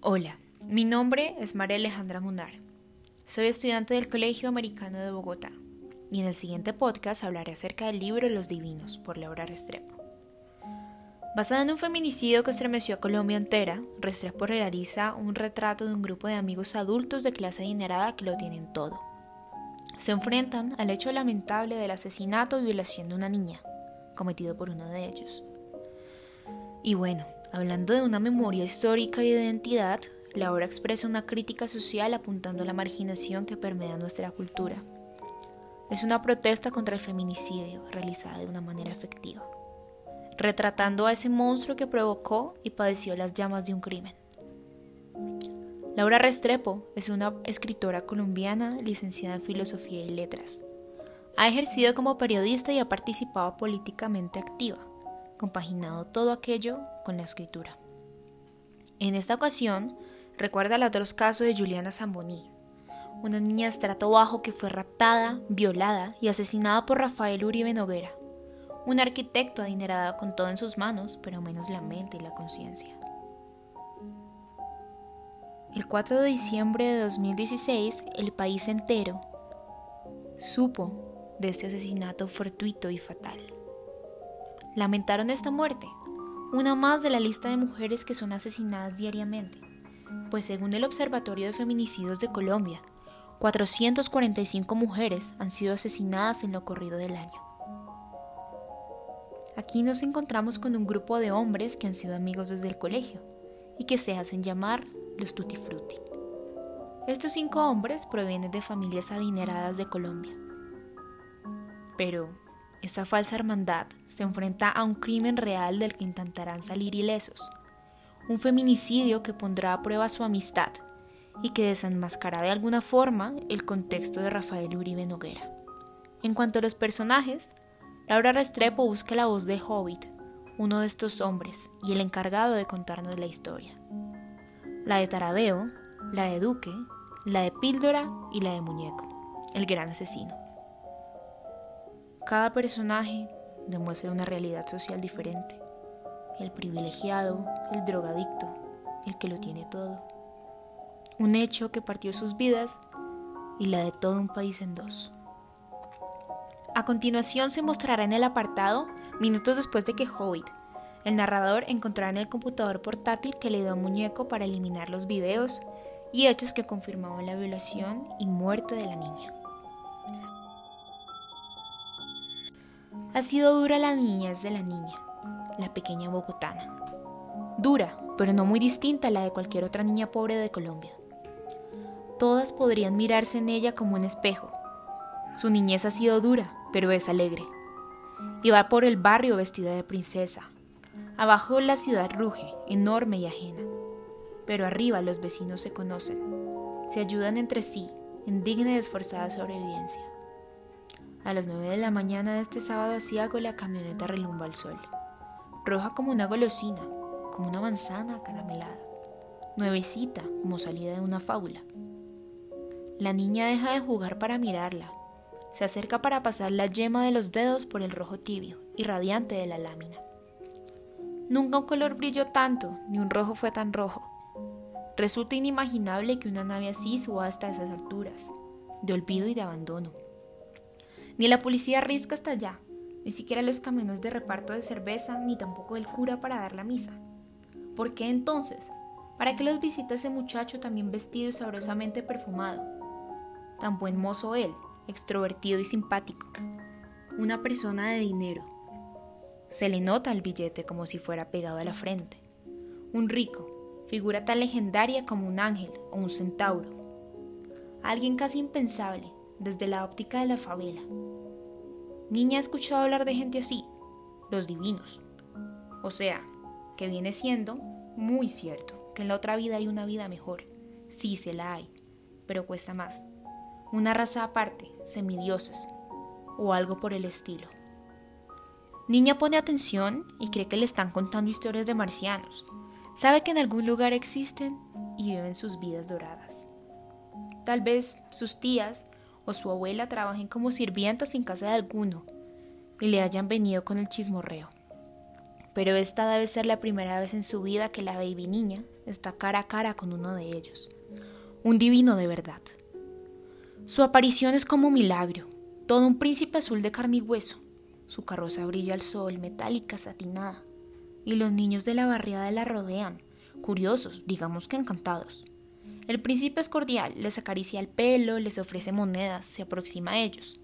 Hola, mi nombre es María Alejandra Munar. Soy estudiante del Colegio Americano de Bogotá y en el siguiente podcast hablaré acerca del libro Los Divinos por Laura Restrepo. Basada en un feminicidio que estremeció a Colombia entera, Restrepo realiza un retrato de un grupo de amigos adultos de clase adinerada que lo tienen todo. Se enfrentan al hecho lamentable del asesinato y violación de una niña, cometido por uno de ellos. Y bueno, hablando de una memoria histórica y de identidad, la obra expresa una crítica social apuntando a la marginación que permea nuestra cultura. Es una protesta contra el feminicidio realizada de una manera efectiva retratando a ese monstruo que provocó y padeció las llamas de un crimen. Laura Restrepo es una escritora colombiana licenciada en Filosofía y Letras. Ha ejercido como periodista y ha participado políticamente activa, compaginado todo aquello con la escritura. En esta ocasión, recuerda el otro caso de Juliana Zamboni, una niña de estrato bajo que fue raptada, violada y asesinada por Rafael Uribe Noguera, un arquitecto adinerado con todo en sus manos, pero menos la mente y la conciencia. El 4 de diciembre de 2016, el país entero supo de este asesinato fortuito y fatal. Lamentaron esta muerte, una más de la lista de mujeres que son asesinadas diariamente, pues según el Observatorio de Feminicidios de Colombia, 445 mujeres han sido asesinadas en lo corrido del año. Aquí nos encontramos con un grupo de hombres que han sido amigos desde el colegio y que se hacen llamar los Tutti Frutti. Estos cinco hombres provienen de familias adineradas de Colombia. Pero esta falsa hermandad se enfrenta a un crimen real del que intentarán salir ilesos, un feminicidio que pondrá a prueba su amistad y que desenmascará de alguna forma el contexto de Rafael Uribe Noguera. En cuanto a los personajes, Laura Restrepo busca la voz de Hobbit, uno de estos hombres, y el encargado de contarnos la historia. La de Tarabeo, la de Duque, la de Píldora y la de Muñeco, el gran asesino. Cada personaje demuestra una realidad social diferente. El privilegiado, el drogadicto, el que lo tiene todo. Un hecho que partió sus vidas y la de todo un país en dos. A continuación se mostrará en el apartado minutos después de que Hobbit, el narrador, encontrará en el computador portátil que le dio a Muñeco para eliminar los videos y hechos que confirmaban la violación y muerte de la niña. Ha sido dura la niñez de la niña, la pequeña bogotana. Dura, pero no muy distinta a la de cualquier otra niña pobre de Colombia. Todas podrían mirarse en ella como un espejo. Su niñez ha sido dura, pero es alegre. Y va por el barrio vestida de princesa. Abajo la ciudad ruge, enorme y ajena. Pero arriba los vecinos se conocen, se ayudan entre sí en digna y esforzada sobrevivencia. A las nueve de la mañana de este sábado asiago la camioneta relumba al sol, roja como una golosina, como una manzana caramelada, nuevecita como salida de una fábula. La niña deja de jugar para mirarla, se acerca para pasar la yema de los dedos por el rojo tibio y radiante de la lámina. Nunca un color brilló tanto, ni un rojo fue tan rojo. Resulta inimaginable que una nave así suba hasta esas alturas, de olvido y de abandono. Ni la policía risca hasta allá, ni siquiera los camiones de reparto de cerveza, ni tampoco el cura para dar la misa. ¿Por qué entonces? ¿Para qué los visita ese muchacho también vestido y sabrosamente perfumado? Tan buen mozo él, extrovertido y simpático. Una persona de dinero. Se le nota el billete como si fuera pegado a la frente. Un rico, figura tan legendaria como un ángel o un centauro. Alguien casi impensable desde la óptica de la favela. Niña ha escuchado hablar de gente así, los divinos. O sea, que viene siendo muy cierto que en la otra vida hay una vida mejor. Sí se la hay, pero cuesta más una raza aparte, semidioses, o algo por el estilo. Niña pone atención y cree que le están contando historias de marcianos. Sabe que en algún lugar existen y viven sus vidas doradas. Tal vez sus tías o su abuela trabajen como sirvientas en casa de alguno y le hayan venido con el chismorreo. pero esta debe ser la primera vez en su vida que la baby niña está cara a cara con uno de ellos, un divino de verdad. Su aparición es como un milagro, todo un príncipe azul de carne y hueso. Su carroza brilla al sol, metálica, satinada, y los niños de la barriada la rodean, curiosos, digamos que encantados. El príncipe es cordial, les acaricia el pelo, les ofrece monedas, se aproxima a ellos.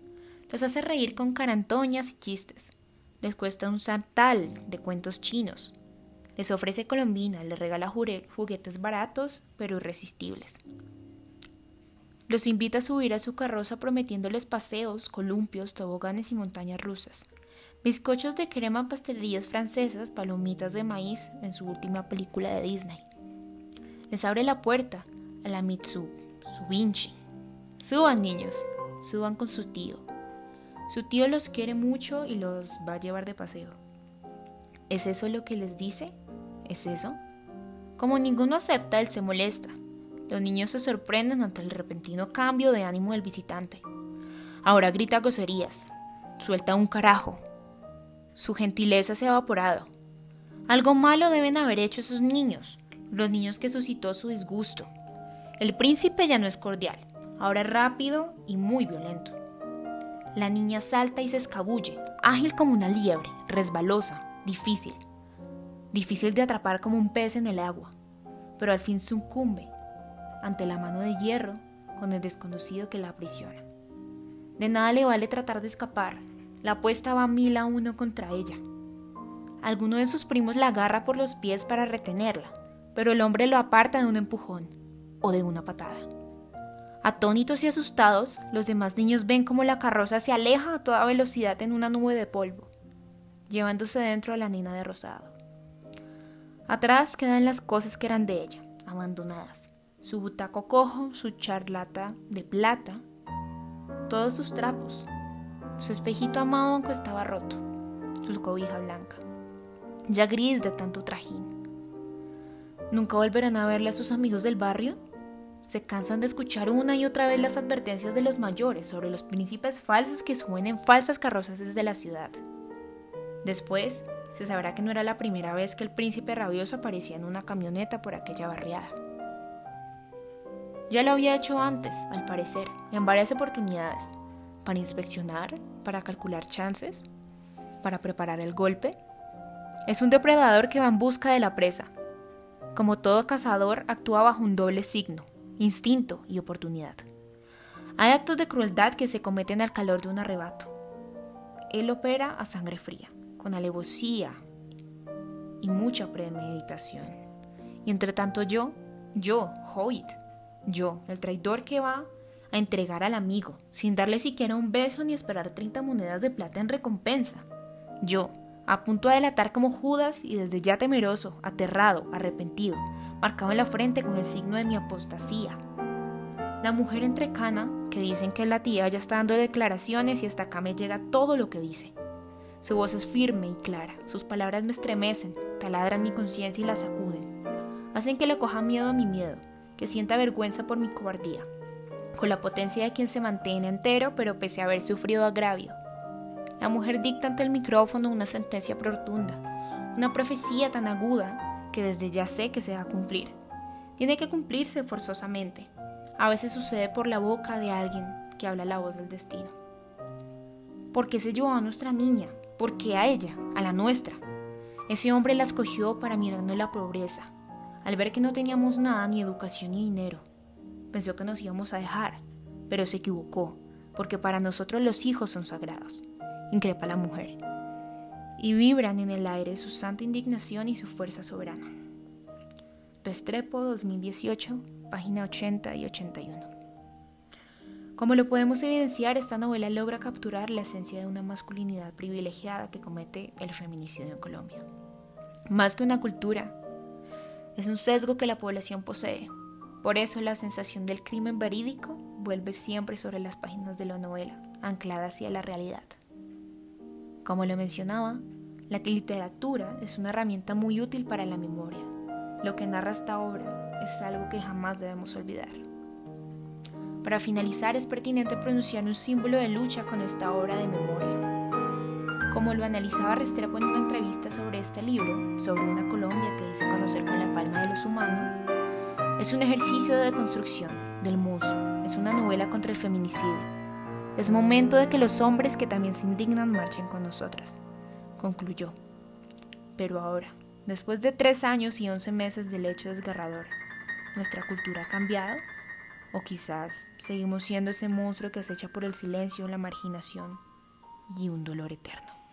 Los hace reír con carantoñas y chistes. Les cuesta un santal de cuentos chinos. Les ofrece colombina, les regala juguetes baratos pero irresistibles. Los invita a subir a su carroza prometiéndoles paseos, columpios, toboganes y montañas rusas. Bizcochos de crema, pastelerías francesas, palomitas de maíz en su última película de Disney. Les abre la puerta, a la Mitsu, su. Suban, niños, suban con su tío. Su tío los quiere mucho y los va a llevar de paseo. ¿Es eso lo que les dice? ¿Es eso? Como ninguno acepta, él se molesta. Los niños se sorprenden ante el repentino cambio de ánimo del visitante. Ahora grita groserías, suelta un carajo. Su gentileza se ha evaporado. Algo malo deben haber hecho esos niños, los niños que suscitó su disgusto. El príncipe ya no es cordial, ahora es rápido y muy violento. La niña salta y se escabulle, ágil como una liebre, resbalosa, difícil. Difícil de atrapar como un pez en el agua, pero al fin sucumbe ante la mano de hierro con el desconocido que la aprisiona. De nada le vale tratar de escapar, la apuesta va mil a uno contra ella. Alguno de sus primos la agarra por los pies para retenerla, pero el hombre lo aparta de un empujón o de una patada. Atónitos y asustados, los demás niños ven cómo la carroza se aleja a toda velocidad en una nube de polvo, llevándose dentro a la nina de rosado. Atrás quedan las cosas que eran de ella, abandonadas. Su butaco cojo, su charlata de plata, todos sus trapos, su espejito amado aunque estaba roto, su cobija blanca, ya gris de tanto trajín. ¿Nunca volverán a verle a sus amigos del barrio? Se cansan de escuchar una y otra vez las advertencias de los mayores sobre los príncipes falsos que suben en falsas carrozas desde la ciudad. Después, se sabrá que no era la primera vez que el príncipe rabioso aparecía en una camioneta por aquella barriada. Ya lo había hecho antes, al parecer, en varias oportunidades, para inspeccionar, para calcular chances, para preparar el golpe. Es un depredador que va en busca de la presa. Como todo cazador, actúa bajo un doble signo, instinto y oportunidad. Hay actos de crueldad que se cometen al calor de un arrebato. Él opera a sangre fría, con alevosía y mucha premeditación. Y entre tanto yo, yo, Hoyt, yo, el traidor que va a entregar al amigo, sin darle siquiera un beso ni esperar 30 monedas de plata en recompensa. Yo, a punto de delatar como Judas y desde ya temeroso, aterrado, arrepentido, marcado en la frente con el signo de mi apostasía. La mujer entrecana, que dicen que es la tía, ya está dando declaraciones y hasta acá me llega todo lo que dice. Su voz es firme y clara, sus palabras me estremecen, taladran mi conciencia y la sacuden. Hacen que le coja miedo a mi miedo, que sienta vergüenza por mi cobardía, con la potencia de quien se mantiene entero pero pese a haber sufrido agravio. La mujer dicta ante el micrófono una sentencia profunda, una profecía tan aguda que desde ya sé que se va a cumplir. Tiene que cumplirse forzosamente. A veces sucede por la boca de alguien que habla la voz del destino. ¿Por qué se llevó a nuestra niña? ¿Por qué a ella? A la nuestra. Ese hombre la escogió para mirarnos la pobreza, al ver que no teníamos nada, ni educación ni dinero. Pensó que nos íbamos a dejar, pero se equivocó, porque para nosotros los hijos son sagrados, increpa la mujer y vibran en el aire su santa indignación y su fuerza soberana. Restrepo 2018, página 80 y 81. Como lo podemos evidenciar, esta novela logra capturar la esencia de una masculinidad privilegiada que comete el feminicidio en Colombia. Más que una cultura, es un sesgo que la población posee. Por eso la sensación del crimen verídico vuelve siempre sobre las páginas de la novela, anclada hacia la realidad. Como lo mencionaba, la literatura es una herramienta muy útil para la memoria. Lo que narra esta obra es algo que jamás debemos olvidar. Para finalizar, es pertinente pronunciar un símbolo de lucha con esta obra de memoria. Como lo analizaba Restrepo en una entrevista sobre este libro, sobre una Colombia que dice conocer con la palma de los humanos, es un ejercicio de deconstrucción del monstruo, es una novela contra el feminicidio. Es momento de que los hombres que también se indignan marchen con nosotras, concluyó. Pero ahora, después de tres años y once meses del hecho desgarrador, ¿nuestra cultura ha cambiado? ¿O quizás seguimos siendo ese monstruo que acecha por el silencio, la marginación y un dolor eterno?